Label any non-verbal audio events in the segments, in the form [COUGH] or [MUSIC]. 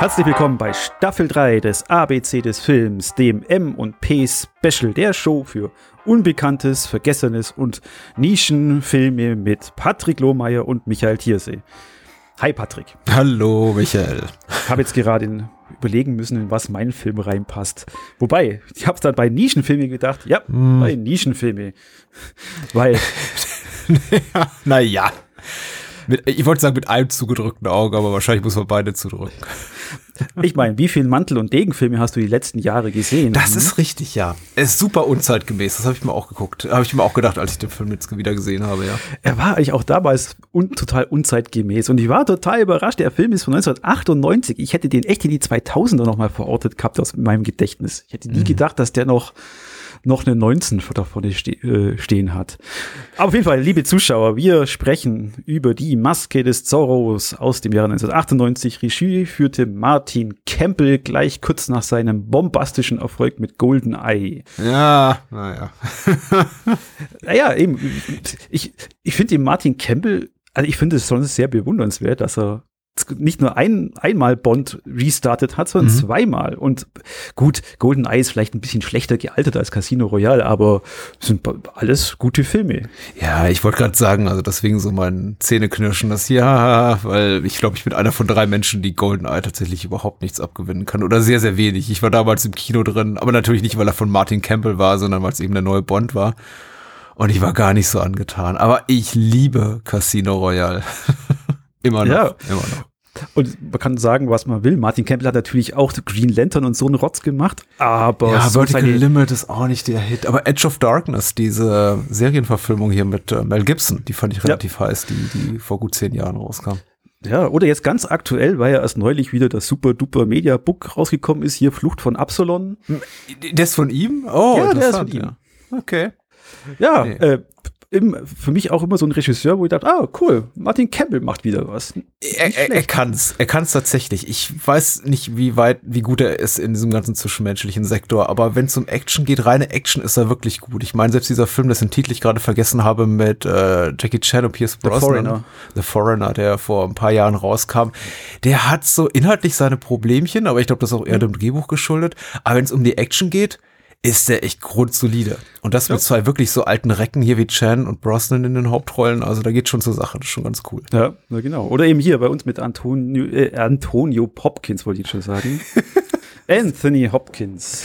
Herzlich willkommen bei Staffel 3 des ABC des Films, dem M und P Special der Show für Unbekanntes, Vergessenes und Nischenfilme mit Patrick Lohmeier und Michael Thiersee. Hi Patrick. Hallo Michael. Ich habe jetzt gerade überlegen müssen, in was mein Film reinpasst. Wobei, ich habe es dann bei Nischenfilme gedacht, ja, mm. bei Nischenfilme. Weil. ja, [LAUGHS] naja. Mit, ich wollte sagen, mit einem zugedrückten Auge, aber wahrscheinlich muss man beide zudrücken. Ich meine, wie viele Mantel- und Degenfilme hast du die letzten Jahre gesehen? Das ist richtig, ja. Er ist super unzeitgemäß. Das habe ich mir auch geguckt. Habe ich mir auch gedacht, als ich den Film jetzt wieder gesehen habe, ja. Er war eigentlich auch damals un total unzeitgemäß. Und ich war total überrascht. Der Film ist von 1998. Ich hätte den echt in die 2000er nochmal verortet gehabt aus meinem Gedächtnis. Ich hätte nie mhm. gedacht, dass der noch noch eine 19 davon ste äh, stehen hat. Aber auf jeden Fall, liebe Zuschauer, wir sprechen über die Maske des Zorros aus dem Jahre 1998. Regie führte Martin Campbell gleich kurz nach seinem bombastischen Erfolg mit Golden Eye. Ja, naja. [LAUGHS] naja, eben, ich, ich finde den Martin Campbell, also ich finde es schon sehr bewundernswert, dass er nicht nur ein, einmal Bond restartet hat, sondern mhm. zweimal. Und gut, Golden Eye ist vielleicht ein bisschen schlechter gealtert als Casino Royale, aber sind alles gute Filme. Ja, ich wollte gerade sagen, also deswegen so mein Zähneknirschen, das ja, [LAUGHS] weil ich glaube, ich bin einer von drei Menschen, die Golden Eye tatsächlich überhaupt nichts abgewinnen kann oder sehr, sehr wenig. Ich war damals im Kino drin, aber natürlich nicht, weil er von Martin Campbell war, sondern weil es eben der neue Bond war. Und ich war gar nicht so angetan. Aber ich liebe Casino Royale. [LAUGHS] immer noch. Ja. Immer noch. Und man kann sagen, was man will. Martin Campbell hat natürlich auch Green Lantern und so einen Rotz gemacht, aber. Ja, so Vertical Limit ist auch nicht der Hit. Aber Edge of Darkness, diese Serienverfilmung hier mit äh, Mel Gibson, die fand ich relativ ja. heiß, die, die vor gut zehn Jahren rauskam. Ja, oder jetzt ganz aktuell, weil ja erst neulich wieder das super duper Media Book rausgekommen ist, hier Flucht von Absalon. Der ist von ihm? Oh, ja, der ist von ihm. Okay. Ja, nee. äh, im, für mich auch immer so ein Regisseur, wo ich dachte, ah, cool, Martin Campbell macht wieder was. Er, er, er kann's, er kann's tatsächlich. Ich weiß nicht, wie weit, wie gut er ist in diesem ganzen zwischenmenschlichen Sektor, aber wenn es um Action geht, reine Action ist er wirklich gut. Ich meine, selbst dieser Film, dessen Titel ich gerade vergessen habe, mit äh, Jackie Chan und Pierce Brosnan, The Foreigner. The Foreigner, der vor ein paar Jahren rauskam, der hat so inhaltlich seine Problemchen, aber ich glaube, das ist auch eher dem Drehbuch geschuldet. Aber wenn es um die Action geht, ist der echt grundsolide. Und das ja. mit zwei wirklich so alten Recken hier wie Chan und Brosnan in den Hauptrollen. Also da geht schon zur Sache. Das ist schon ganz cool. Ja, na genau. Oder eben hier bei uns mit Antonio, äh, Antonio Hopkins, wollte ich schon sagen. [LAUGHS] Anthony Hopkins.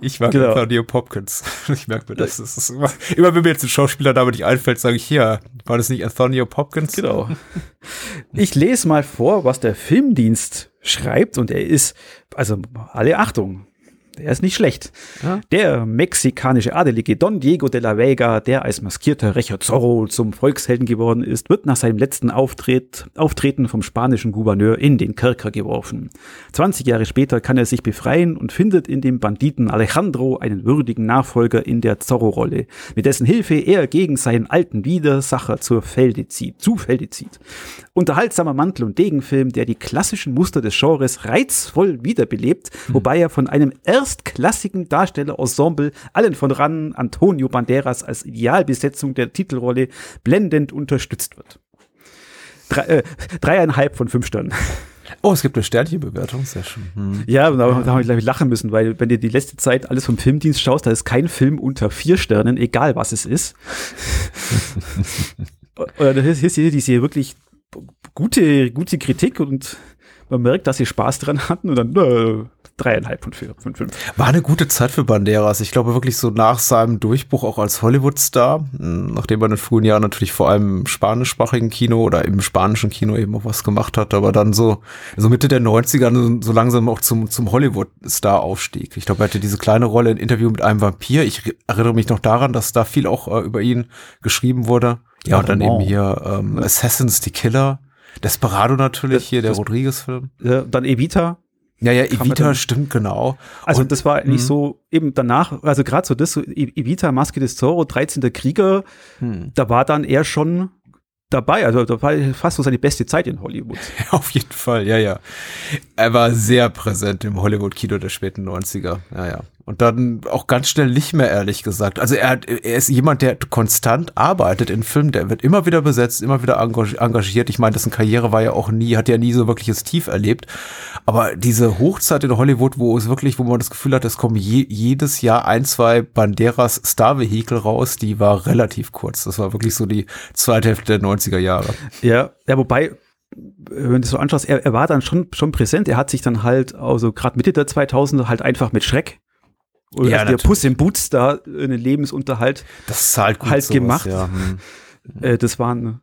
Ich mag genau. Antonio Hopkins. [LAUGHS] Ich merke mir das. das ist immer, immer wenn mir jetzt ein Schauspieler damit nicht einfällt, sage ich hier, war das nicht Antonio Hopkins? Genau. Ich lese mal vor, was der Filmdienst schreibt und er ist, also alle Achtung, der ist nicht schlecht. Ja. Der mexikanische Adelige Don Diego de la Vega, der als maskierter Rächer Zorro zum Volkshelden geworden ist, wird nach seinem letzten Auftritt, Auftreten vom spanischen Gouverneur in den Kerker geworfen. 20 Jahre später kann er sich befreien und findet in dem Banditen Alejandro einen würdigen Nachfolger in der Zorro-Rolle, mit dessen Hilfe er gegen seinen alten Widersacher zur Felde zieht, zu Felde zieht. Unterhaltsamer Mantel- und Degenfilm, der die klassischen Muster des Genres reizvoll wiederbelebt, hm. wobei er von einem erstklassigen Darstellerensemble, allen von ran Antonio Banderas als Idealbesetzung der Titelrolle, blendend unterstützt wird. Drei, äh, dreieinhalb von fünf Sternen. Oh, es gibt eine Sternchenbewertung, sehr schön. Hm. Ja, da, da habe ich gleich lachen müssen, weil wenn du die letzte Zeit alles vom Filmdienst schaust, da ist kein Film unter vier Sternen, egal was es ist. [LAUGHS] Oder das ist hier diese wirklich gute, gute Kritik und man merkt, dass sie Spaß dran hatten und dann äh, dreieinhalb von vier, von fünf. War eine gute Zeit für Banderas. Ich glaube wirklich so nach seinem Durchbruch auch als Hollywood-Star, hm, nachdem er in den frühen Jahren natürlich vor allem im spanischsprachigen Kino oder im spanischen Kino eben auch was gemacht hat, aber dann so, so Mitte der 90er so langsam auch zum, zum Hollywood-Star aufstieg. Ich glaube, er hatte diese kleine Rolle in Interview mit einem Vampir. Ich erinnere mich noch daran, dass da viel auch äh, über ihn geschrieben wurde. Ja, und dann eben hier ähm, Assassins, die Killer. Desperado natürlich, das, hier der Rodriguez-Film. Ja, dann Evita. Ja, ja, Evita stimmt genau. Also und, das war nicht mhm. so eben danach, also gerade so das, so e-, Evita, Maske des Zorro, 13. Krieger, hm. da war dann er schon dabei. Also da war fast so seine beste Zeit in Hollywood. [LAUGHS] Auf jeden Fall, ja, ja. Er war sehr präsent im Hollywood-Kino der späten 90er. Ja, ja. Und dann auch ganz schnell nicht mehr, ehrlich gesagt. Also er, hat, er ist jemand, der konstant arbeitet in Filmen, der wird immer wieder besetzt, immer wieder engagiert. Ich meine, dessen Karriere war ja auch nie, hat ja nie so wirkliches Tief erlebt. Aber diese Hochzeit in Hollywood, wo es wirklich, wo man das Gefühl hat, es kommen je, jedes Jahr ein, zwei Banderas Star-Vehikel raus, die war relativ kurz. Das war wirklich so die zweite Hälfte der 90er Jahre. Ja, ja, wobei, wenn du so anschaust, er, er war dann schon, schon präsent. Er hat sich dann halt, also gerade Mitte der 2000er halt einfach mit Schreck oder ja, der Puss im Boots da einen Lebensunterhalt das ist halt, gut halt sowas, gemacht. Ja. Hm. Äh, das waren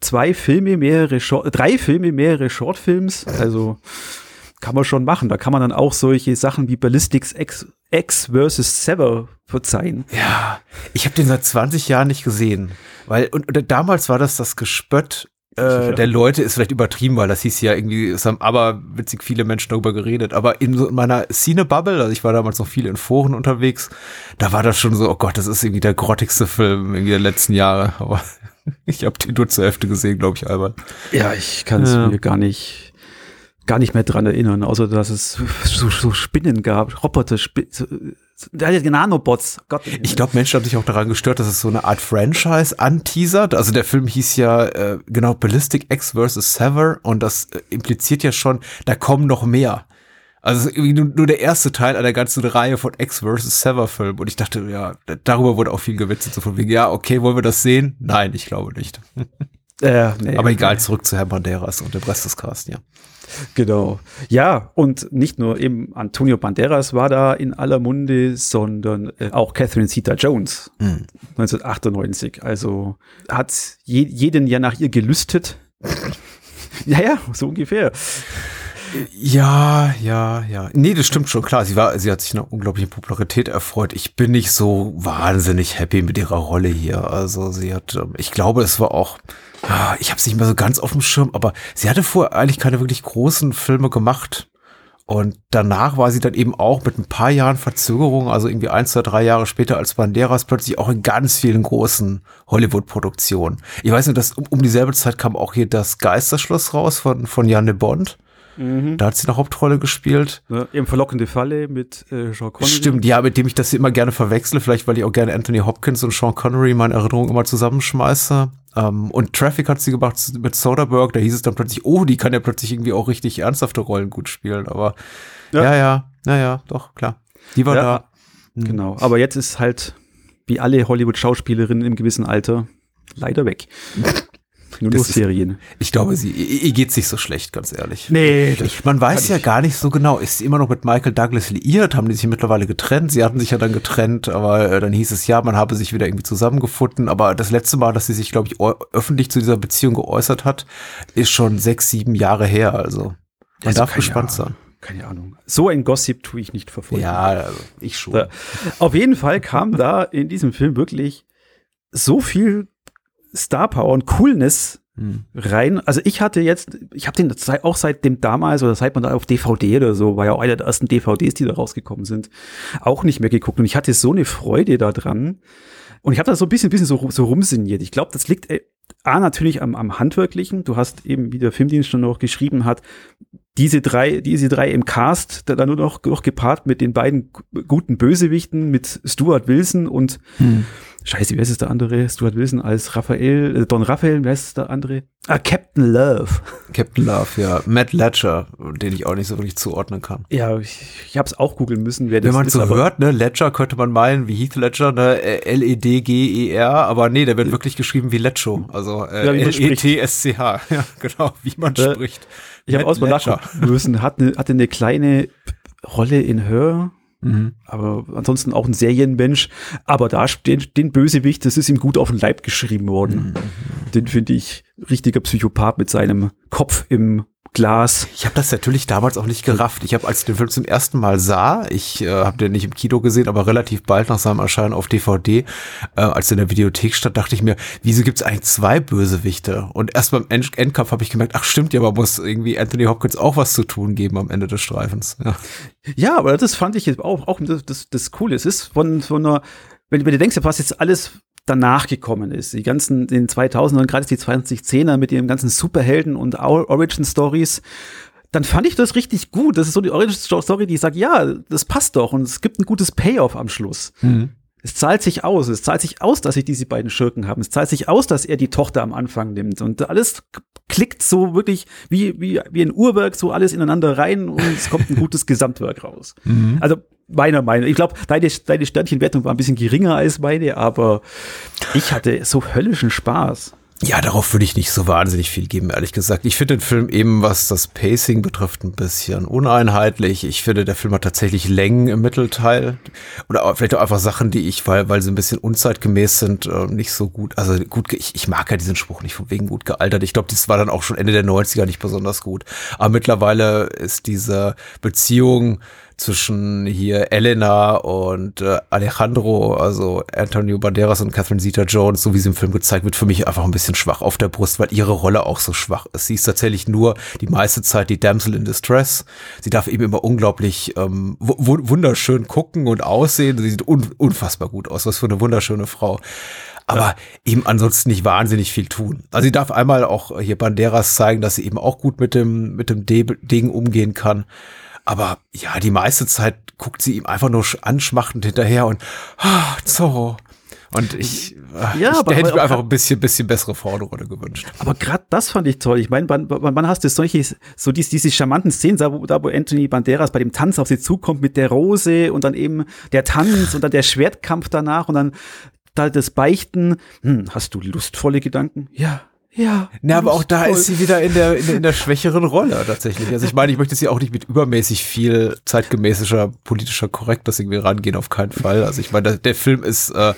zwei Filme, mehrere Short, drei Filme, mehrere Shortfilms. Also kann man schon machen. Da kann man dann auch solche Sachen wie Ballistics X, X versus Sever verzeihen. Ja, ich habe den seit 20 Jahren nicht gesehen, weil und, und damals war das das Gespött äh, der Leute ist vielleicht übertrieben, weil das hieß ja irgendwie, es haben aber witzig viele Menschen darüber geredet. Aber in so in meiner Cine-Bubble, also ich war damals noch viel in Foren unterwegs, da war das schon so, oh Gott, das ist irgendwie der grottigste Film irgendwie der letzten Jahre. Aber [LAUGHS] ich habe den nur zur Hälfte gesehen, glaube ich, Albert. Ja, ich kann es ja. mir gar nicht gar nicht mehr dran erinnern, außer dass es so, so Spinnen gab, Roboter, Sp so, Nanobots. Gott. Ich glaube, Menschen haben sich auch daran gestört, dass es so eine Art Franchise anteasert. Also der Film hieß ja äh, genau Ballistic X vs. Sever und das äh, impliziert ja schon, da kommen noch mehr. Also nur, nur der erste Teil einer ganzen Reihe von X vs. Sever Filmen. Und ich dachte, ja, darüber wurde auch viel gewitzelt. So von wegen, ja, okay, wollen wir das sehen? Nein, ich glaube nicht. Äh, nee, Aber egal, zurück zu Herrn Banderas und dem Rest des Cast, ja. Genau. Ja, und nicht nur eben Antonio Banderas war da in aller Munde, sondern äh, auch Catherine Zeta-Jones mhm. 1998. Also hat je, jeden ja nach ihr gelüstet. [LAUGHS] ja, ja, so ungefähr. Ja, ja, ja. Nee, das stimmt schon, klar. Sie war, sie hat sich eine unglaubliche Popularität erfreut. Ich bin nicht so wahnsinnig happy mit ihrer Rolle hier. Also sie hat, ähm, ich glaube, es war auch, ich habe es nicht mehr so ganz auf dem Schirm, aber sie hatte vorher eigentlich keine wirklich großen Filme gemacht. Und danach war sie dann eben auch mit ein paar Jahren Verzögerung, also irgendwie ein, zwei, drei Jahre später als Banderas plötzlich auch in ganz vielen großen Hollywood-Produktionen. Ich weiß nicht, dass um, um dieselbe Zeit kam auch hier das Geisterschloss raus von, von Janne Bond. Mhm. Da hat sie eine Hauptrolle gespielt. Ja, eben verlockende Falle mit äh, Sean Connery. Stimmt, ja, mit dem ich das immer gerne verwechsle, vielleicht weil ich auch gerne Anthony Hopkins und Sean Connery in meinen Erinnerungen immer zusammenschmeiße. Ähm, und Traffic hat sie gemacht mit Soderbergh, da hieß es dann plötzlich, oh, die kann ja plötzlich irgendwie auch richtig ernsthafte Rollen gut spielen. Aber ja, ja, ja, ja, ja doch, klar. Die war ja, da. Hm. Genau, aber jetzt ist halt, wie alle Hollywood-Schauspielerinnen im gewissen Alter, leider weg. [LAUGHS] Nur noch Serien. Ist, ich glaube, sie, ihr geht sich so schlecht, ganz ehrlich. Nee. Ich, man weiß ja gar nicht so genau, ist sie immer noch mit Michael Douglas liiert? Haben die sich mittlerweile getrennt? Sie hatten sich ja dann getrennt, aber äh, dann hieß es ja, man habe sich wieder irgendwie zusammengefunden. Aber das letzte Mal, dass sie sich, glaube ich, öffentlich zu dieser Beziehung geäußert hat, ist schon sechs, sieben Jahre her. Also man also darf gespannt Ahnung. sein keine Ahnung. So ein Gossip tue ich nicht verfolgen. Ja, also ich schon. Da. Auf jeden Fall kam da in diesem Film wirklich so viel Star Power und Coolness hm. rein. Also ich hatte jetzt, ich habe den auch seit dem damals oder seit man da auf DVD oder so, war ja auch einer der ersten DVDs, die da rausgekommen sind, auch nicht mehr geguckt. Und ich hatte so eine Freude da dran. Und ich habe da so ein bisschen, bisschen so, so rumsinniert. Ich glaube, das liegt äh, A natürlich am, am Handwerklichen. Du hast eben, wie der Filmdienst schon noch geschrieben hat, diese drei, diese drei im Cast, dann nur noch, noch gepaart mit den beiden guten Bösewichten, mit Stuart Wilson und hm. Scheiße, wer ist es der andere? Stuart Wilson als Raphael, äh, Don Raphael, wer ist der andere? Ah, Captain Love. [LAUGHS] Captain Love, ja. Matt Ledger, den ich auch nicht so wirklich zuordnen kann. Ja, ich, ich habe es auch googeln müssen, wer Wenn das ist. Wenn man so hört, ne, Ledger könnte man meinen, wie Heath Ledger, ne, L-E-D-G-E-R, aber nee, der wird wirklich geschrieben wie Lecho, also äh, ja, L-E-T-S-C-H, [LAUGHS] ja, genau, wie man äh, spricht. Ich habe ausmal nachgucken müssen, hat eine, hatte eine kleine Rolle in Her, Mhm. Aber ansonsten auch ein Serienmensch. Aber da den, den Bösewicht, das ist ihm gut auf den Leib geschrieben worden. Mhm. Den finde ich richtiger Psychopath mit seinem Kopf im Glas. Ich habe das natürlich damals auch nicht gerafft. Ich habe, als ich den Film zum ersten Mal sah, ich äh, habe den nicht im Kino gesehen, aber relativ bald nach seinem Erscheinen auf DVD, äh, als er in der Videothek stand, dachte ich mir, wieso gibt es eigentlich zwei Bösewichte? Und erst beim End Endkampf habe ich gemerkt, ach stimmt ja, man muss irgendwie Anthony Hopkins auch was zu tun geben am Ende des Streifens. Ja, ja aber das fand ich jetzt auch, auch das, das, das Coole. Es ist von so einer, wenn, wenn du denkst, was jetzt alles danach gekommen ist. Die ganzen, in den 2000ern, gerade die 2010er mit ihren ganzen Superhelden und Origin Stories, dann fand ich das richtig gut. Das ist so die Origin-Story, die sagt, ja, das passt doch und es gibt ein gutes Payoff am Schluss. Mhm. Es zahlt sich aus. Es zahlt sich aus, dass sie diese beiden Schurken haben. Es zahlt sich aus, dass er die Tochter am Anfang nimmt. Und alles klickt so wirklich wie, wie, wie ein Uhrwerk, so alles ineinander rein und es kommt ein gutes Gesamtwerk raus. Mhm. Also meiner Meinung. Ich glaube, deine, deine Sternchenwertung war ein bisschen geringer als meine, aber ich hatte so höllischen Spaß. Ja, darauf würde ich nicht so wahnsinnig viel geben, ehrlich gesagt. Ich finde den Film eben, was das Pacing betrifft, ein bisschen uneinheitlich. Ich finde, der Film hat tatsächlich Längen im Mittelteil. Oder vielleicht auch einfach Sachen, die ich, weil, weil sie ein bisschen unzeitgemäß sind, äh, nicht so gut. Also gut, ich, ich mag ja diesen Spruch nicht von wegen gut gealtert. Ich glaube, das war dann auch schon Ende der 90er nicht besonders gut. Aber mittlerweile ist diese Beziehung zwischen hier Elena und äh, Alejandro, also Antonio Banderas und Catherine Zeta-Jones, so wie sie im Film gezeigt wird, für mich einfach ein bisschen schwach auf der Brust, weil ihre Rolle auch so schwach ist. Sie ist tatsächlich nur die meiste Zeit die Damsel in Distress. Sie darf eben immer unglaublich ähm, wunderschön gucken und aussehen. Sie sieht un unfassbar gut aus. Was für eine wunderschöne Frau aber eben ansonsten nicht wahnsinnig viel tun. Also sie darf einmal auch hier Banderas zeigen, dass sie eben auch gut mit dem, mit dem Ding umgehen kann. Aber ja, die meiste Zeit guckt sie ihm einfach nur anschmachtend hinterher und ah, Zorro. Und ich, ja, ich aber, hätte ich mir einfach ein bisschen, bisschen bessere Vorderrolle gewünscht. Aber gerade das fand ich toll. Ich meine, wann, wann hast du solche, so diese, diese charmanten Szenen, da wo, da wo Anthony Banderas bei dem Tanz auf sie zukommt mit der Rose und dann eben der Tanz und dann der Schwertkampf danach und dann da das Beichten. Hm, hast du lustvolle Gedanken? Ja, ja. Na, aber auch da ist sie wieder in der, in der, in der schwächeren Rolle tatsächlich. Also ich meine, ich möchte sie auch nicht mit übermäßig viel zeitgemäßer politischer Korrektness irgendwie rangehen, auf keinen Fall. Also ich meine, der, der Film ist äh,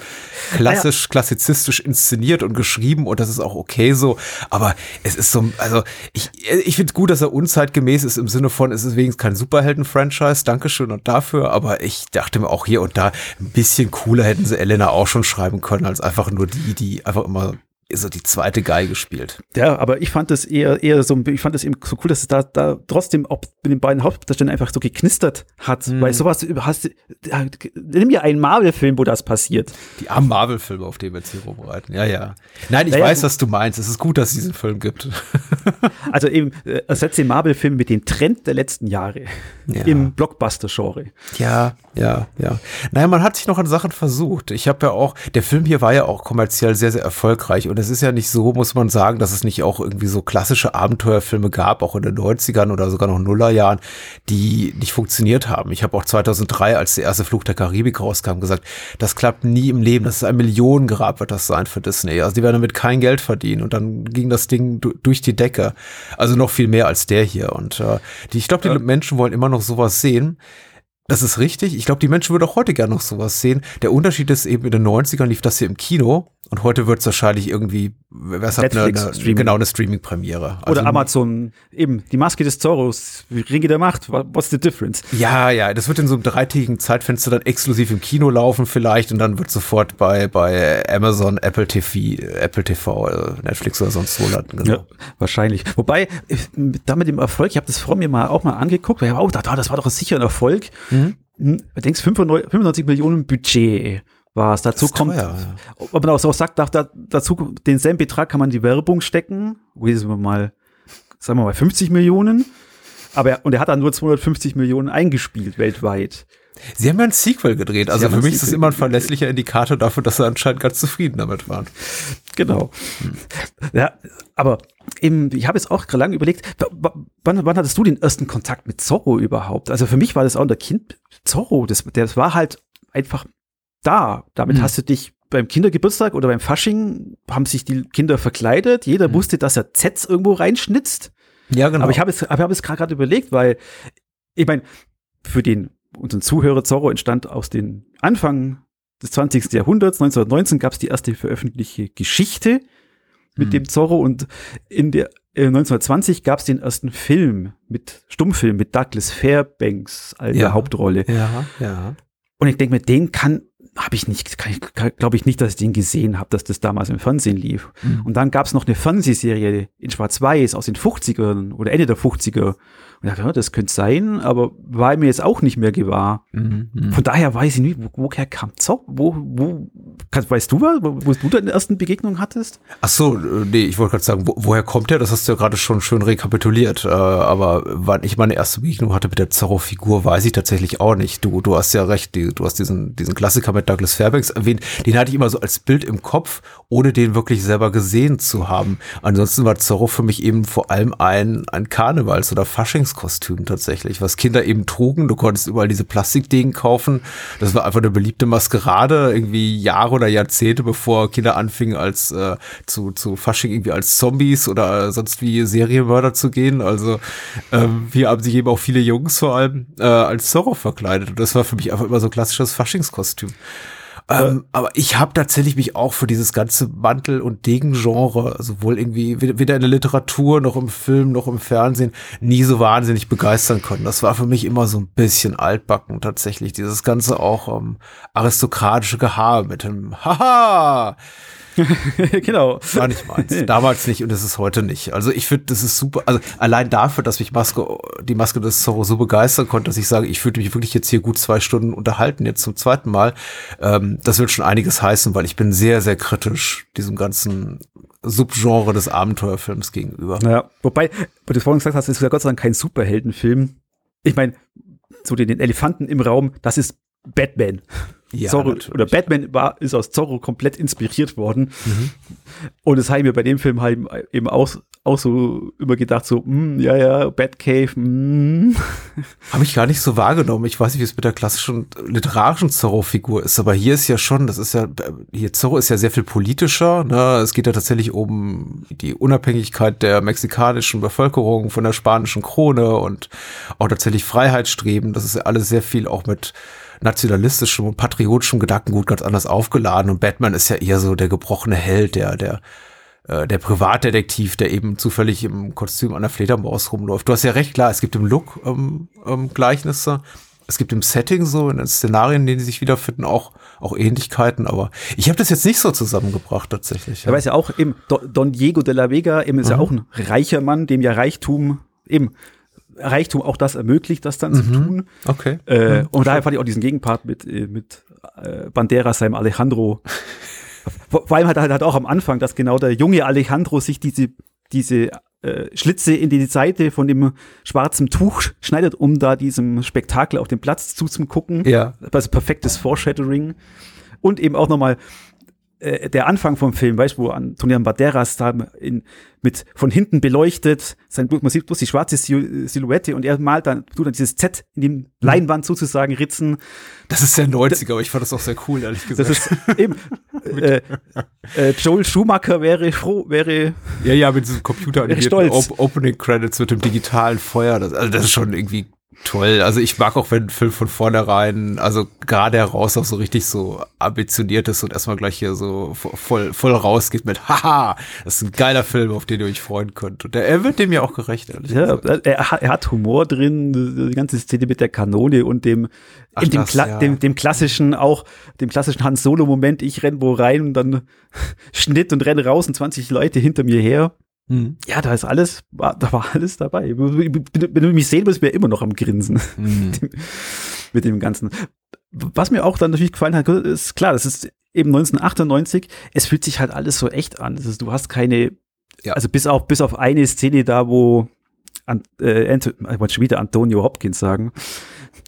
klassisch, klassizistisch inszeniert und geschrieben und das ist auch okay so. Aber es ist so, also ich, ich finde es gut, dass er unzeitgemäß ist im Sinne von, es ist wenigstens kein Superhelden-Franchise, Dankeschön und dafür. Aber ich dachte mir auch hier und da, ein bisschen cooler hätten sie Elena auch schon schreiben können, als einfach nur die, die einfach immer so die zweite Geige spielt. Ja, aber ich fand das eher, eher so, ich fand das eben so cool, dass es da, da trotzdem auch mit den beiden Hauptdarstellern einfach so geknistert hat, mhm. weil sowas hast, nimm mir einen Marvel-Film, wo das passiert. Die armen Marvel-Filme, auf die wir jetzt hier rumreiten. Ja, ja. Nein, ich naja, weiß, was du meinst. Es ist gut, dass es diesen Film gibt. [LAUGHS] also eben, äh, ersetzt den Marvel-Film mit dem Trend der letzten Jahre ja. im Blockbuster-Genre. Ja, ja, ja. Naja, man hat sich noch an Sachen versucht. Ich habe ja auch, der Film hier war ja auch kommerziell sehr, sehr erfolgreich und es ist ja nicht so, muss man sagen, dass es nicht auch irgendwie so klassische Abenteuerfilme gab, auch in den 90ern oder sogar noch Nullerjahren, die nicht funktioniert haben. Ich habe auch 2003, als der erste Flug der Karibik rauskam, gesagt, das klappt nie im Leben. Das ist ein Millionengrab, wird das sein für Disney. Also die werden damit kein Geld verdienen. Und dann ging das Ding durch die Decke. Also noch viel mehr als der hier. Und äh, die, ich glaube, die ja. Menschen wollen immer noch sowas sehen. Das ist richtig. Ich glaube, die Menschen würden auch heute gerne noch sowas sehen. Der Unterschied ist eben, in den 90ern lief das hier im Kino und heute wird es wahrscheinlich irgendwie, was hat eine, eine, genau eine Streaming-Premiere. Also, Oder Amazon, eben, die Maske des Zorros, Ringe der Macht, what's the difference? Ja, ja, das wird in so einem dreitägigen Zeitfenster dann exklusiv im Kino laufen vielleicht und dann wird sofort bei, bei Amazon, Apple TV, Apple TV, äh, Netflix oder sonst wo landen. Genau. Ja, wahrscheinlich. Wobei, damit dem Erfolg, ich habe das vor mir mal auch mal angeguckt, weil ich auch dachte, das war doch sicher ein Erfolg. Mhm. Hm, denkst 95 Millionen Budget war es. Dazu kommt, teuer, ja. ob man auch so sagt, da, dazu denselben Betrag kann man die Werbung stecken. Sagen wir mal, sagen wir mal 50 Millionen. Aber er, und er hat dann nur 250 Millionen eingespielt weltweit. Sie haben ja ein Sequel gedreht. Also für mich ist das immer ein verlässlicher Indikator dafür, dass sie anscheinend ganz zufrieden damit waren. Genau. Hm. Ja, aber eben, ich habe jetzt auch lange überlegt, wann, wann hattest du den ersten Kontakt mit Zorro überhaupt? Also für mich war das auch der Kind Zorro. Das, das war halt einfach da. Damit mhm. hast du dich beim Kindergeburtstag oder beim Fasching haben sich die Kinder verkleidet. Jeder mhm. wusste, dass er Zets irgendwo reinschnitzt. Ja, genau. Aber ich habe es, hab es gerade überlegt, weil ich meine, für den unseren Zuhörer Zorro entstand aus den Anfang des 20. Jahrhunderts. 1919 gab es die erste veröffentlichte Geschichte mit mhm. dem Zorro und in der äh, 1920 gab es den ersten Film mit Stummfilm mit Douglas Fairbanks als ja. Hauptrolle. Ja, ja. Und ich denke mir, den kann habe ich nicht, glaube ich nicht, dass ich den gesehen habe, dass das damals im Fernsehen lief. Mhm. Und dann gab es noch eine Fernsehserie in Schwarz-Weiß aus den 50ern oder Ende der 50er. Und ich dachte, ja, das könnte sein, aber war mir jetzt auch nicht mehr gewahr. Mhm, mh. Von daher weiß ich nicht, wo, woher kam Zopp? Wo, wo, kannst, weißt du was, wo, wo du deine ersten Begegnungen hattest? Ach so, äh, nee, ich wollte gerade sagen, wo, woher kommt der? Das hast du ja gerade schon schön rekapituliert. Äh, aber wann ich meine erste Begegnung hatte mit der Zorro-Figur, weiß ich tatsächlich auch nicht. Du, du hast ja recht, die, du hast diesen, diesen Klassiker mit Douglas Fairbanks erwähnt. Den hatte ich immer so als Bild im Kopf, ohne den wirklich selber gesehen zu haben. Ansonsten war Zorro für mich eben vor allem ein, ein Karnevals- oder Faschings Kostüm tatsächlich, was Kinder eben trugen. Du konntest überall diese Plastikdegen kaufen. Das war einfach eine beliebte Maskerade, irgendwie Jahre oder Jahrzehnte, bevor Kinder anfingen, als äh, zu, zu Fasching irgendwie als Zombies oder sonst wie Serienmörder zu gehen. Also ähm, hier haben sich eben auch viele Jungs vor allem äh, als Zorro verkleidet. Und das war für mich einfach immer so ein klassisches Faschingskostüm. Ähm, aber ich habe tatsächlich mich auch für dieses ganze Mantel- und Degen-Genre, sowohl irgendwie weder in der Literatur noch im Film noch im Fernsehen, nie so wahnsinnig begeistern können. Das war für mich immer so ein bisschen altbacken tatsächlich. Dieses ganze auch ähm, aristokratische Gehabe mit dem [LAUGHS] Haha [LAUGHS] genau. War nicht meins. Damals nicht und es ist heute nicht. Also ich finde, das ist super. Also allein dafür, dass mich Maske, die Maske des Zorro so begeistern konnte, dass ich sage, ich fühlte mich wirklich jetzt hier gut zwei Stunden unterhalten, jetzt zum zweiten Mal. Ähm, das wird schon einiges heißen, weil ich bin sehr, sehr kritisch diesem ganzen Subgenre des Abenteuerfilms gegenüber. Ja, wobei, wo du vorhin gesagt hast, es ist ja Gott sei Dank kein Superheldenfilm. Ich meine, so den, den Elefanten im Raum, das ist Batman. Ja, Zorro, oder Batman war, ist aus Zorro komplett inspiriert worden. Mhm. Und das habe ich mir bei dem Film halt eben auch, auch so immer gedacht, so, mh, hm, ja, ja, Batcave, hm. Habe ich gar nicht so wahrgenommen. Ich weiß nicht, wie es mit der klassischen literarischen Zorro-Figur ist, aber hier ist ja schon, das ist ja, hier Zorro ist ja sehr viel politischer. Ne? Es geht ja tatsächlich um die Unabhängigkeit der mexikanischen Bevölkerung von der spanischen Krone und auch tatsächlich Freiheitsstreben. Das ist ja alles sehr viel auch mit nationalistischem und patriotischem Gedankengut ganz anders aufgeladen. Und Batman ist ja eher so der gebrochene Held, der, der, äh, der Privatdetektiv, der eben zufällig im Kostüm an der Fledermaus rumläuft. Du hast ja recht, klar, es gibt im Look ähm, ähm, Gleichnisse. Es gibt im Setting so, in den Szenarien, in denen sie sich wiederfinden, auch, auch Ähnlichkeiten, aber ich habe das jetzt nicht so zusammengebracht tatsächlich. Ja. Er weiß ja auch, eben Don Diego de la Vega eben ist mhm. ja auch ein reicher Mann, dem ja Reichtum eben Reichtum auch das ermöglicht, das dann mhm. zu tun. Okay. Äh, mhm. Und daher fand ich auch diesen Gegenpart mit, äh, mit äh, Banderas, seinem Alejandro. [LAUGHS] Vor allem hat er halt auch am Anfang, dass genau der junge Alejandro sich diese, diese äh, Schlitze in die Seite von dem schwarzen Tuch schneidet, um da diesem Spektakel auf den Platz zuzugucken. Ja. Also perfektes Foreshadowing. Und eben auch nochmal äh, der Anfang vom Film, weißt du, wo Antonio Banderas da in, mit von hinten beleuchtet, sein, man sieht bloß die schwarze Silhouette und er malt dann, tut dann dieses Z in die. Leinwand sozusagen ritzen. Das ist sehr 90er, aber ich fand das auch sehr cool, ehrlich gesagt. Das ist eben, [LAUGHS] äh, äh, Joel Schumacher wäre froh, wäre. Ja, ja, mit diesem Computer Op Opening Credits mit dem digitalen Feuer, das, also das ist schon irgendwie toll. Also ich mag auch, wenn ein Film von vornherein, also gerade heraus auch so richtig so ambitioniert ist und erstmal gleich hier so voll, voll rausgeht mit, haha, das ist ein geiler Film, auf den ihr euch freuen könnt. Und er wird dem ja auch gerecht, ehrlich ja, gesagt. Er, er hat Humor drin, die ganze Szene mit der Kanone und dem, Ach, dem, das, Kla ja. dem, dem klassischen, auch dem klassischen Hans Solo-Moment, ich renn wo rein und dann [LAUGHS] Schnitt und renne raus und 20 Leute hinter mir her. Mhm. Ja, da ist alles, da war alles dabei. Wenn du mich sehen willst, wäre immer noch am Grinsen mhm. mit, [LAUGHS] dem, mit, dem, Ganzen. Was mir auch dann natürlich gefallen hat, ist klar, das ist eben 1998. Es fühlt sich halt alles so echt an. Ist, du hast keine, ja. also bis auf, bis auf eine Szene da, wo an, äh, Anthony, ich wollte schon wieder Antonio Hopkins sagen.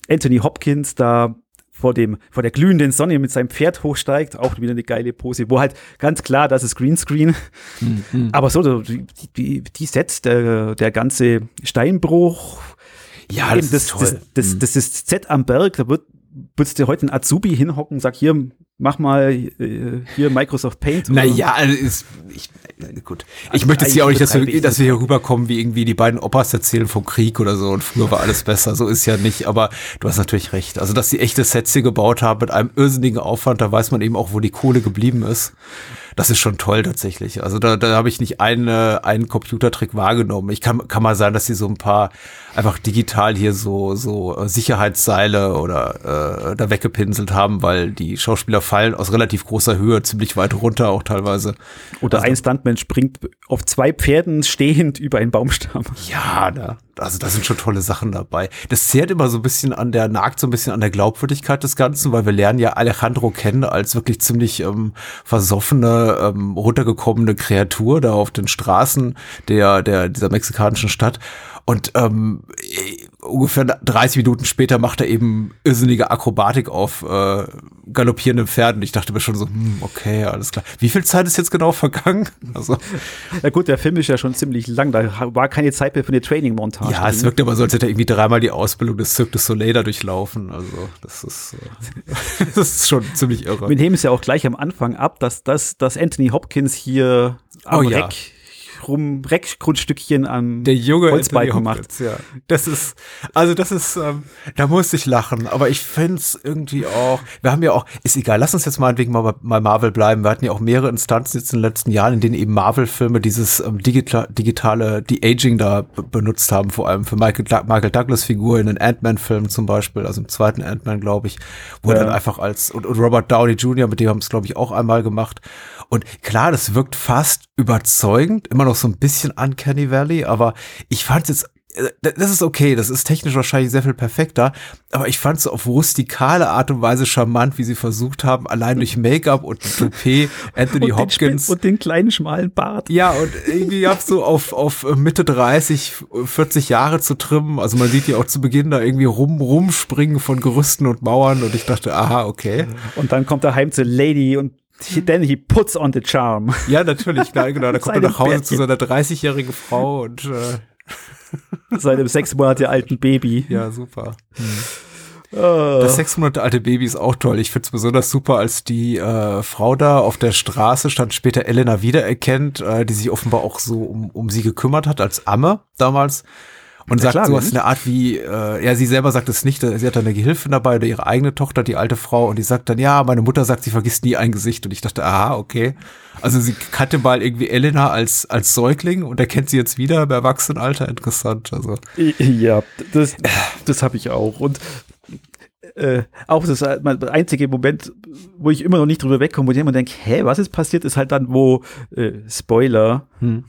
Anthony Hopkins da vor dem, vor der glühenden Sonne mit seinem Pferd hochsteigt, auch wieder eine geile Pose, wo halt ganz klar, das ist Greenscreen. Mhm. Aber so, die, die, die Sets, der, der ganze Steinbruch, ja, das, das, ist toll. Das, das, mhm. das ist Z am Berg, da wird, würdest du heute ein Azubi hinhocken, sag hier, mach mal äh, hier Microsoft Paint. Naja, also ist, ich, gut. Ich also möchte jetzt hier auch nicht, dass wir, dass wir hier rüberkommen, wie irgendwie die beiden Opas erzählen vom Krieg oder so und früher war alles besser. So ist ja nicht, aber du hast natürlich recht. Also, dass die echte Sets hier gebaut haben mit einem irrsinnigen Aufwand, da weiß man eben auch, wo die Kohle geblieben ist. das ist schon toll tatsächlich. Also da, da habe ich nicht eine, einen Computertrick wahrgenommen. Ich kann, kann mal sein, dass sie so ein paar einfach digital hier so, so äh, Sicherheitsseile oder äh, da weggepinselt haben, weil die Schauspieler fallen aus relativ großer Höhe ziemlich weit runter auch teilweise. Oder also, ein Stuntman springt auf zwei Pferden stehend über einen Baumstamm. Ja, da, also da sind schon tolle Sachen dabei. Das zehrt immer so ein bisschen an der, nagt so ein bisschen an der Glaubwürdigkeit des Ganzen, weil wir lernen ja Alejandro kennen als wirklich ziemlich ähm, versoffene, ähm, runtergekommene Kreatur da auf den Straßen der, der, dieser mexikanischen Stadt. Und ähm, ungefähr 30 Minuten später macht er eben irrsinnige Akrobatik auf äh, galoppierenden Pferden. Ich dachte mir schon so, hm, okay, alles klar. Wie viel Zeit ist jetzt genau vergangen? [LAUGHS] Also, ja gut, der Film ist ja schon ziemlich lang. Da war keine Zeit mehr für eine Training-Montage. Ja, es wirkt aber so, als hätte er irgendwie dreimal die Ausbildung des Cirque du Soleil da durchlaufen. Also das ist, äh, [LAUGHS] das ist schon ziemlich irre. Wir nehmen es ja auch gleich am Anfang ab, dass, dass, dass Anthony Hopkins hier am oh, Reck ja rum Reckgrundstückchen am der junge Holzbalken macht. Ja. Das ist, also das ist, ähm, da muss ich lachen, aber ich finde es irgendwie auch, wir haben ja auch, ist egal, lass uns jetzt mal wegen mal bei Marvel bleiben. Wir hatten ja auch mehrere Instanzen jetzt in den letzten Jahren, in denen eben Marvel-Filme dieses ähm, digital, digitale De-Aging da benutzt haben, vor allem für Michael, Michael Douglas-Figur in den Ant-Man-Filmen zum Beispiel, also im zweiten Ant-Man, glaube ich, wo ja. dann einfach als, und, und Robert Downey Jr., mit dem haben es, glaube ich, auch einmal gemacht. Und klar, das wirkt fast überzeugend, immer noch so ein bisschen Uncanny Valley, aber ich fand es jetzt äh, das ist okay, das ist technisch wahrscheinlich sehr viel perfekter, aber ich fand es auf rustikale Art und Weise charmant, wie sie versucht haben, allein durch Make-up und Toupet [LAUGHS] Anthony und Hopkins. Den und den kleinen schmalen Bart. Ja, und irgendwie ab so auf, auf Mitte 30, 40 Jahre zu trimmen. Also man sieht ja auch zu Beginn da irgendwie rum, rumspringen von Gerüsten und Mauern und ich dachte, aha, okay. Und dann kommt er heim zur Lady und Then he puts on the charm. Ja, natürlich, klar, genau. Da kommt er nach Hause Bärtchen. zu seiner 30-jährigen Frau und äh, seinem sechs Monate alten Baby. Ja, super. Hm. Das sechs Monate alte Baby ist auch toll. Ich finde es besonders super, als die äh, Frau da auf der Straße stand, später Elena wiedererkennt, äh, die sich offenbar auch so um, um sie gekümmert hat als Amme damals und ja, sagt klar, sowas in der Art wie, äh, ja, sie selber sagt es nicht, sie hat dann eine Gehilfin dabei oder ihre eigene Tochter, die alte Frau, und die sagt dann, ja, meine Mutter sagt, sie vergisst nie ein Gesicht. Und ich dachte, aha, okay. Also sie kannte mal irgendwie Elena als, als Säugling und erkennt sie jetzt wieder im Erwachsenenalter. Interessant. Also. Ja, das, das habe ich auch. Und äh, auch das äh, einzige Moment, wo ich immer noch nicht drüber wegkomme, wo ich immer denke, hä, was ist passiert, ist halt dann, wo, äh, Spoiler, hm.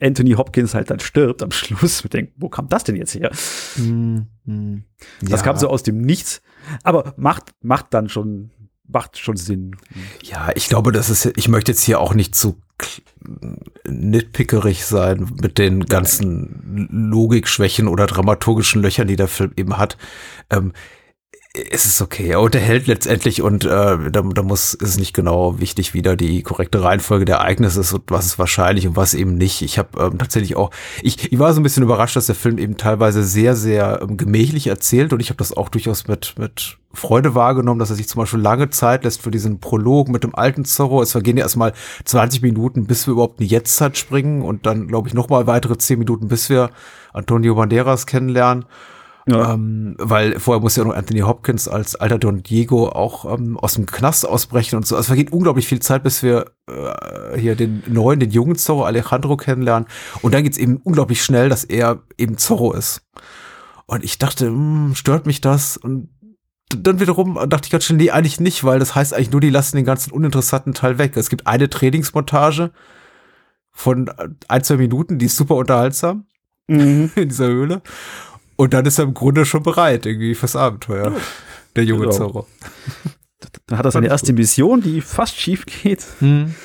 Anthony Hopkins halt dann stirbt am Schluss. Wir denken, wo kam das denn jetzt her? Mm, mm, das ja. kam so aus dem Nichts, aber macht, macht dann schon, macht schon Sinn. Ja, ich glaube, das ist, ich möchte jetzt hier auch nicht zu nitpickerig sein mit den ganzen Logikschwächen oder dramaturgischen Löchern, die der Film eben hat. Ähm, es ist okay. Er unterhält letztendlich und äh, da, da muss ist es nicht genau wichtig, wie da die korrekte Reihenfolge der Ereignisse ist und was ist wahrscheinlich und was eben nicht. Ich habe ähm, tatsächlich auch, ich, ich war so ein bisschen überrascht, dass der Film eben teilweise sehr, sehr ähm, gemächlich erzählt und ich habe das auch durchaus mit, mit Freude wahrgenommen, dass er sich zum Beispiel lange Zeit lässt für diesen Prolog mit dem alten Zorro. Es vergehen ja erstmal 20 Minuten, bis wir überhaupt in die Jetztzeit springen und dann, glaube ich, nochmal weitere 10 Minuten, bis wir Antonio Banderas kennenlernen. Ja. Ähm, weil vorher muss ja noch Anthony Hopkins als alter Don Diego auch ähm, aus dem Knast ausbrechen und so. Also es vergeht unglaublich viel Zeit, bis wir äh, hier den neuen, den jungen Zorro Alejandro kennenlernen. Und dann geht's eben unglaublich schnell, dass er eben Zorro ist. Und ich dachte, mh, hm, stört mich das? Und dann wiederum dachte ich ganz schnell, nee, eigentlich nicht, weil das heißt eigentlich nur, die lassen den ganzen uninteressanten Teil weg. Es gibt eine Trainingsmontage von ein, zwei Minuten, die ist super unterhaltsam mhm. [LAUGHS] in dieser Höhle. Und dann ist er im Grunde schon bereit, irgendwie fürs Abenteuer. Der junge genau. Zorro. Dann hat er seine erste Mission, die fast schief geht. Hm.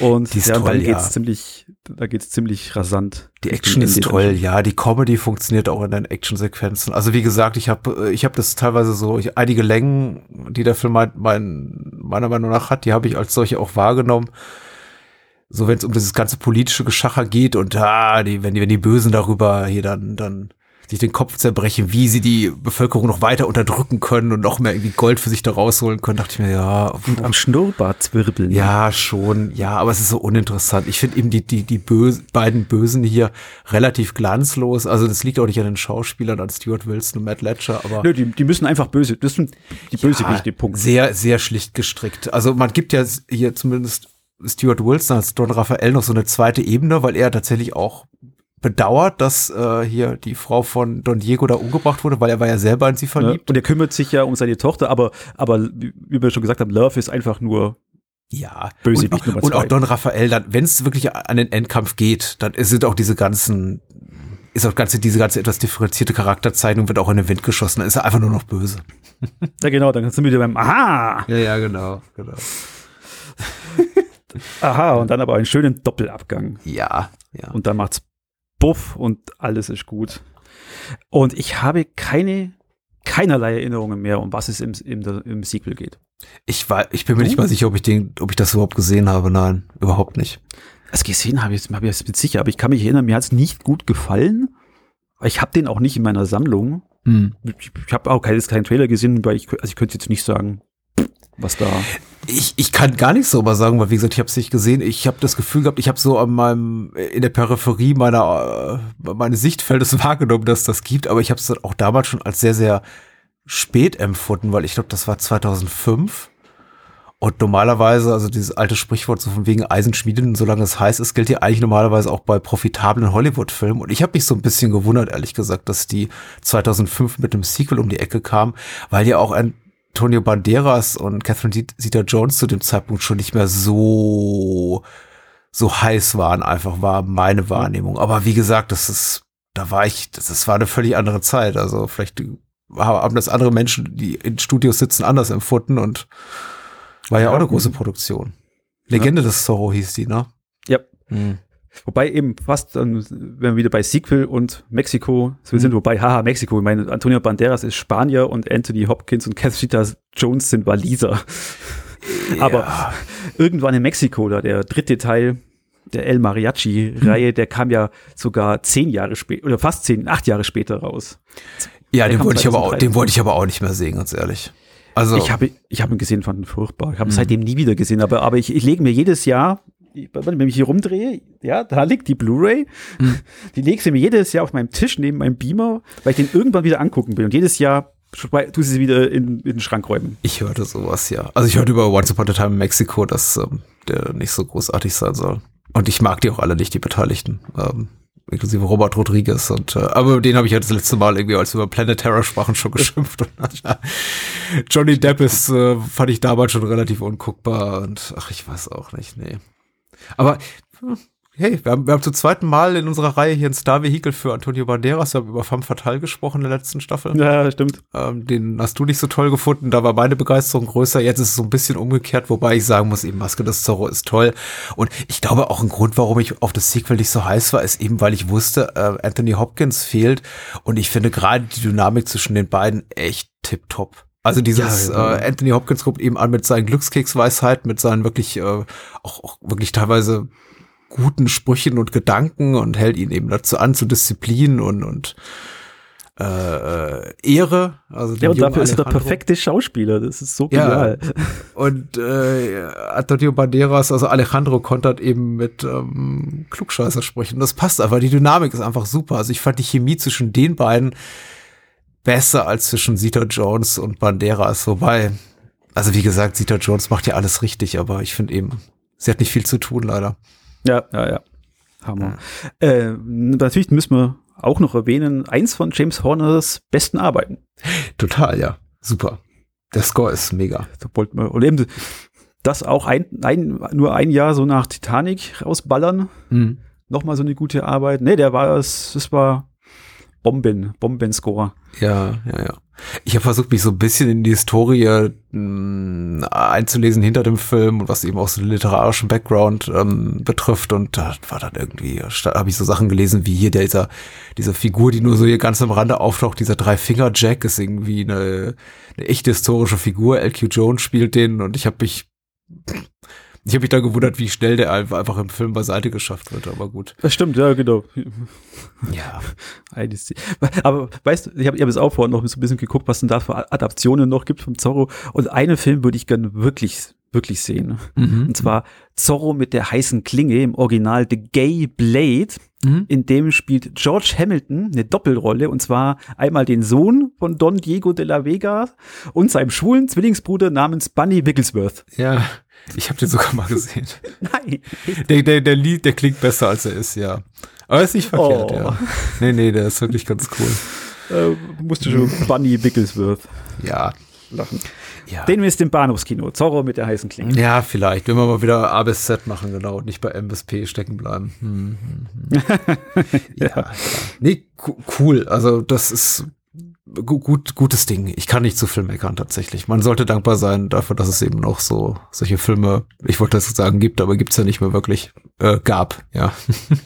Und ja, toll, dann geht's ja. ziemlich, da geht's ziemlich rasant. Die Action ist toll, ja. Die Comedy funktioniert auch in den Actionsequenzen. Also wie gesagt, ich habe, ich habe das teilweise so ich, einige Längen, die der Film mein, mein, meiner Meinung nach hat, die habe ich als solche auch wahrgenommen. So wenn es um dieses ganze politische Geschacher geht und ah, die, wenn die, wenn die Bösen darüber hier dann, dann sich den Kopf zerbrechen, wie sie die Bevölkerung noch weiter unterdrücken können und noch mehr irgendwie Gold für sich da rausholen können, dachte ich mir, ja. Und am Schnurrbart zwirbeln. Ja, schon, ja, aber es ist so uninteressant. Ich finde eben die, die, die Böse, beiden Bösen hier relativ glanzlos. Also das liegt auch nicht an den Schauspielern, an Stuart Wilson und Matt Ledger, aber. Nö, die, die müssen einfach böse, das sind die Bösewichte, ja, Punkt. Sehr, sehr schlicht gestrickt. Also man gibt ja hier zumindest Stuart Wilson als Don Raphael noch so eine zweite Ebene, weil er tatsächlich auch bedauert, dass äh, hier die Frau von Don Diego da umgebracht wurde, weil er war ja selber in sie verliebt. Und er kümmert sich ja um seine Tochter, aber, aber wie wir schon gesagt haben, Love ist einfach nur ja, böse und, Nummer und auch Don Raphael, dann, wenn es wirklich an den Endkampf geht, dann sind auch diese ganzen, ist auch ganze, diese ganze etwas differenzierte Charakterzeichnung wird auch in den Wind geschossen, dann ist er einfach nur noch böse. [LAUGHS] Ja, genau, dann sind wir wieder beim Aha! Ja, ja, genau, genau. [LAUGHS] Aha, und dann aber einen schönen Doppelabgang. Ja, ja. Und dann macht's Buff und alles ist gut. Und ich habe keine, keinerlei Erinnerungen mehr, um was es im, im, im Sequel geht. Ich war, ich bin mir nicht mal sicher, ob ich den, ob ich das überhaupt gesehen habe. Nein, überhaupt nicht. Das gesehen habe ich, hab ich jetzt sicher, aber ich kann mich erinnern, mir hat es nicht gut gefallen. Ich habe den auch nicht in meiner Sammlung. Hm. Ich, ich habe auch keinen, keinen Trailer gesehen, weil ich, also ich könnte jetzt nicht sagen, was da. Ich, ich kann gar nicht so was sagen, weil wie gesagt, ich habe es nicht gesehen. Ich habe das Gefühl gehabt, ich habe so an meinem in der Peripherie meiner äh, meines Sichtfeldes [LAUGHS] wahrgenommen, dass das gibt, aber ich habe es auch damals schon als sehr sehr spät empfunden, weil ich glaube, das war 2005. Und normalerweise, also dieses alte Sprichwort so von wegen Eisenschmieden, solange es heiß ist, gilt ja eigentlich normalerweise auch bei profitablen Hollywood-Filmen. Und ich habe mich so ein bisschen gewundert, ehrlich gesagt, dass die 2005 mit dem Sequel um die Ecke kam, weil ja auch ein Antonio Banderas und Catherine Zeta-Jones zu dem Zeitpunkt schon nicht mehr so so heiß waren, einfach war meine Wahrnehmung. Aber wie gesagt, das ist, da war ich, das, das war eine völlig andere Zeit. Also vielleicht haben das andere Menschen, die in Studios sitzen, anders empfunden und war ja, ja auch eine große Produktion. Legende ja. des Zorro hieß die, ne? Ja. Hm. Wobei eben fast, dann, wenn wir wieder bei Sequel und Mexiko so mhm. sind, wobei, haha, Mexiko, ich meine, Antonio Banderas ist Spanier und Anthony Hopkins und Catherine Jones sind Waliser. Ja. Aber irgendwann in Mexiko, da der dritte Teil der El Mariachi-Reihe, mhm. der kam ja sogar zehn Jahre später, oder fast zehn, acht Jahre später raus. Ja, den wollte ich aber auch, den wollte ich aber auch nicht mehr sehen, ganz ehrlich. Also ich habe ich habe ihn gesehen, fand ihn furchtbar. Ich habe ihn mhm. seitdem nie wieder gesehen, aber aber ich, ich lege mir jedes Jahr wenn ich hier rumdrehe, ja, da liegt die Blu-ray. Mhm. [LAUGHS] Die legst du mir jedes Jahr auf meinem Tisch neben meinem Beamer, weil ich den irgendwann wieder angucken will. Und jedes Jahr tu sie wieder in, in den Schrank räumen. Ich hörte sowas, ja. Also ich hörte über Once Upon a Time in Mexico, dass ähm, der nicht so großartig sein soll. Und ich mag die auch alle nicht, die Beteiligten. Ähm, inklusive Robert Rodriguez. Und, äh, aber den habe ich ja das letzte Mal irgendwie, als wir über Planet Terror sprachen, schon geschimpft. Und, [LAUGHS] ja, Johnny Depp ist, äh, fand ich damals schon relativ unguckbar. Und ach, ich weiß auch nicht, nee. Aber hey, wir haben, wir haben zum zweiten Mal in unserer Reihe hier ein Star-Vehikel für Antonio Banderas. Wir haben über Femme Fatale gesprochen in der letzten Staffel. Ja, stimmt. Ähm, den hast du nicht so toll gefunden. Da war meine Begeisterung größer. Jetzt ist es so ein bisschen umgekehrt, wobei ich sagen muss, eben Maske des Zorro ist toll. Und ich glaube auch ein Grund, warum ich auf das Sequel nicht so heiß war, ist eben, weil ich wusste, äh, Anthony Hopkins fehlt. Und ich finde gerade die Dynamik zwischen den beiden echt tipptopp. Also dieses ja, ja. Äh, Anthony Hopkins kommt eben an mit seinen Glückskeksweisheit, mit seinen wirklich äh, auch, auch wirklich teilweise guten Sprüchen und Gedanken und hält ihn eben dazu an zu Disziplin und und äh, äh Ehre. Also ja, und dafür ist er der perfekte Schauspieler. Das ist so genial. Und äh, Antonio Banderas, also Alejandro kontert eben mit ähm, Klugscheißer sprechen. Das passt einfach. Die Dynamik ist einfach super. Also ich fand die Chemie zwischen den beiden besser als zwischen Sita Jones und Banderas. Wobei, also wie gesagt, Sita Jones macht ja alles richtig, aber ich finde eben, sie hat nicht viel zu tun, leider. Ja, ja, ja. Hammer. Ja. Äh, natürlich müssen wir auch noch erwähnen, eins von James Horners besten Arbeiten. Total, ja. Super. Der Score ist mega. Da wollten wir, und eben das auch ein, ein, nur ein Jahr so nach Titanic rausballern. Mhm. Nochmal so eine gute Arbeit. Nee, der war es, es war Bomben, Bombenscore. Ja, ja, ja. Ich habe versucht, mich so ein bisschen in die Historie mh, hm, einzulesen hinter dem Film und was eben auch so den literarischen Background ähm, betrifft. Und da war dann irgendwie, habe ich so Sachen gelesen wie hier dieser, diese Figur, die nur so hier ganz am Rande auftaucht, dieser Drei-Finger-Jack ist irgendwie eine, eine echte historische Figur. LQ Jones spielt den und ich habe mich ich habe mich da gewundert, wie schnell der einfach im Film beiseite geschafft wird, aber gut. Das stimmt, ja, genau. Ja. [LAUGHS] aber weißt du, ich habe hab jetzt auch vorhin noch so ein bisschen geguckt, was denn da für Adaptionen noch gibt vom Zorro. Und einen Film würde ich gerne wirklich, wirklich sehen. Mhm. Und zwar Zorro mit der heißen Klinge im Original The Gay Blade. Mhm. In dem spielt George Hamilton eine Doppelrolle und zwar einmal den Sohn von Don Diego de la Vega und seinem schwulen Zwillingsbruder namens Bunny Wigglesworth. Ja, ich habe den sogar mal gesehen. [LAUGHS] Nein. Der, der, der Lied, der klingt besser als er ist, ja. Aber ist nicht verkehrt, oh. ja. Nee, nee, der ist wirklich ganz cool. Äh, musste schon Bunny Wigglesworth. Ja. Lachen. Ja. Den ist im Bahnhofskino. Zorro mit der heißen Klinge. Ja, vielleicht. Wenn wir mal wieder A bis Z machen, genau. Und nicht bei M bis P stecken bleiben. Hm, hm, hm. [LAUGHS] ja, ja. Nee, cool. Also, das ist gut, gutes Ding. Ich kann nicht zu viel meckern tatsächlich. Man sollte dankbar sein dafür, dass es eben noch so solche Filme, ich wollte das sagen, gibt, aber gibt's ja nicht mehr wirklich, äh, gab, ja.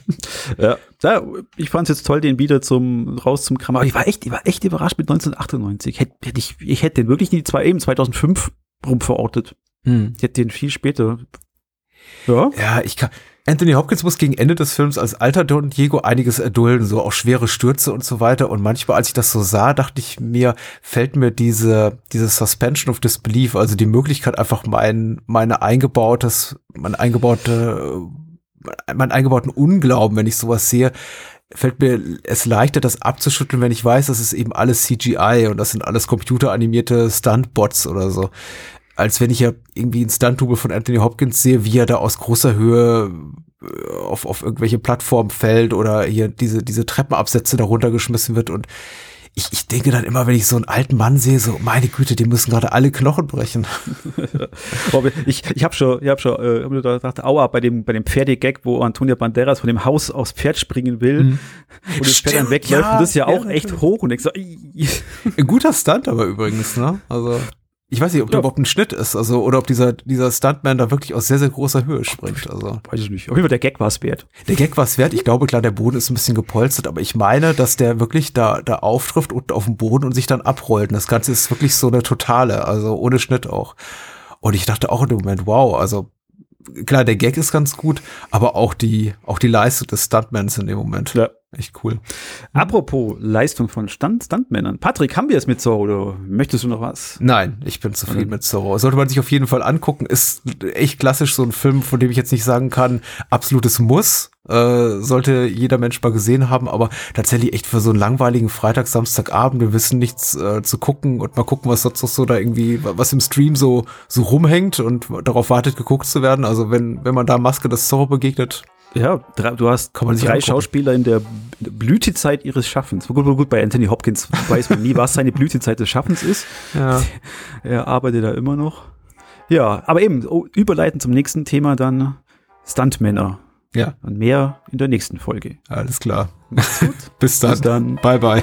[LAUGHS] ja, ja ich fand es jetzt toll, den wieder zum raus zum Kram. Aber ich war echt, ich war echt überrascht mit 1998. Hätt, hätt ich, ich hätte den wirklich nie zwei, eben 2005 rumverortet. Hm. Ich hätte den viel später. Ja. Ja, ich kann, Anthony Hopkins muss gegen Ende des Films als alter Don Diego einiges erdulden, so auch schwere Stürze und so weiter. Und manchmal, als ich das so sah, dachte ich mir, fällt mir diese, diese Suspension of Disbelief, also die Möglichkeit einfach mein, meine eingebautes, mein eingebaute, mein eingebauten Unglauben, wenn ich sowas sehe, fällt mir es leichter, das abzuschütteln, wenn ich weiß, das ist eben alles CGI und das sind alles computeranimierte Stuntbots oder so als wenn ich ja irgendwie ein Stunt-Double von Anthony Hopkins sehe, wie er da aus großer Höhe äh, auf, auf irgendwelche Plattformen fällt oder hier diese, diese Treppenabsätze da runtergeschmissen wird und ich, ich denke dann immer, wenn ich so einen alten Mann sehe, so meine Güte, die müssen gerade alle Knochen brechen. [LAUGHS] ich ich habe schon, ich habe schon äh, hab gedacht, aua, bei dem bei dem Pferdegag, wo Antonio Banderas von dem Haus aufs Pferd springen will mhm. [LAUGHS] und das Pferd dann wegläuft, ja, das ist ja, ja auch echt hoch und ich so, [LAUGHS] Ein guter Stunt aber übrigens, ne? Also ich weiß nicht, ob ja. da überhaupt ein Schnitt ist, also, oder ob dieser, dieser Stuntman da wirklich aus sehr, sehr großer Höhe springt, also. Weiß ich nicht. Auf jeden Fall, der Gag war es wert. Der Gag war es wert. Ich glaube, klar, der Boden ist ein bisschen gepolstert, aber ich meine, dass der wirklich da, da auftrifft und auf dem Boden und sich dann abrollt. Und das Ganze ist wirklich so eine totale, also ohne Schnitt auch. Und ich dachte auch in dem Moment, wow, also, klar, der Gag ist ganz gut, aber auch die, auch die Leistung des Stuntmans in dem Moment. Ja. Echt cool. Apropos Leistung von Stand Stuntmännern. Patrick, haben wir es mit Zorro oder möchtest du noch was? Nein, ich bin zufrieden mit Zorro. Sollte man sich auf jeden Fall angucken. Ist echt klassisch so ein Film, von dem ich jetzt nicht sagen kann, absolutes Muss. Äh, sollte jeder Mensch mal gesehen haben, aber tatsächlich echt für so einen langweiligen Freitag, Samstagabend, wir wissen nichts äh, zu gucken und mal gucken, was sonst noch so da irgendwie, was im Stream so, so rumhängt und darauf wartet, geguckt zu werden. Also wenn, wenn man da Maske des Zorro begegnet, ja, du hast drei. Schauspieler in der Blütezeit ihres Schaffens. Gut, gut, bei Anthony Hopkins [LAUGHS] weiß man nie, was seine Blütezeit des Schaffens ist. Ja. [LAUGHS] Er arbeitet da immer noch. Ja, aber eben, oh, überleiten zum nächsten Thema dann Stuntmänner. Ja. Und mehr in der nächsten Folge. Alles klar. [LAUGHS] Bis dann. Bis dann. Bye, bye.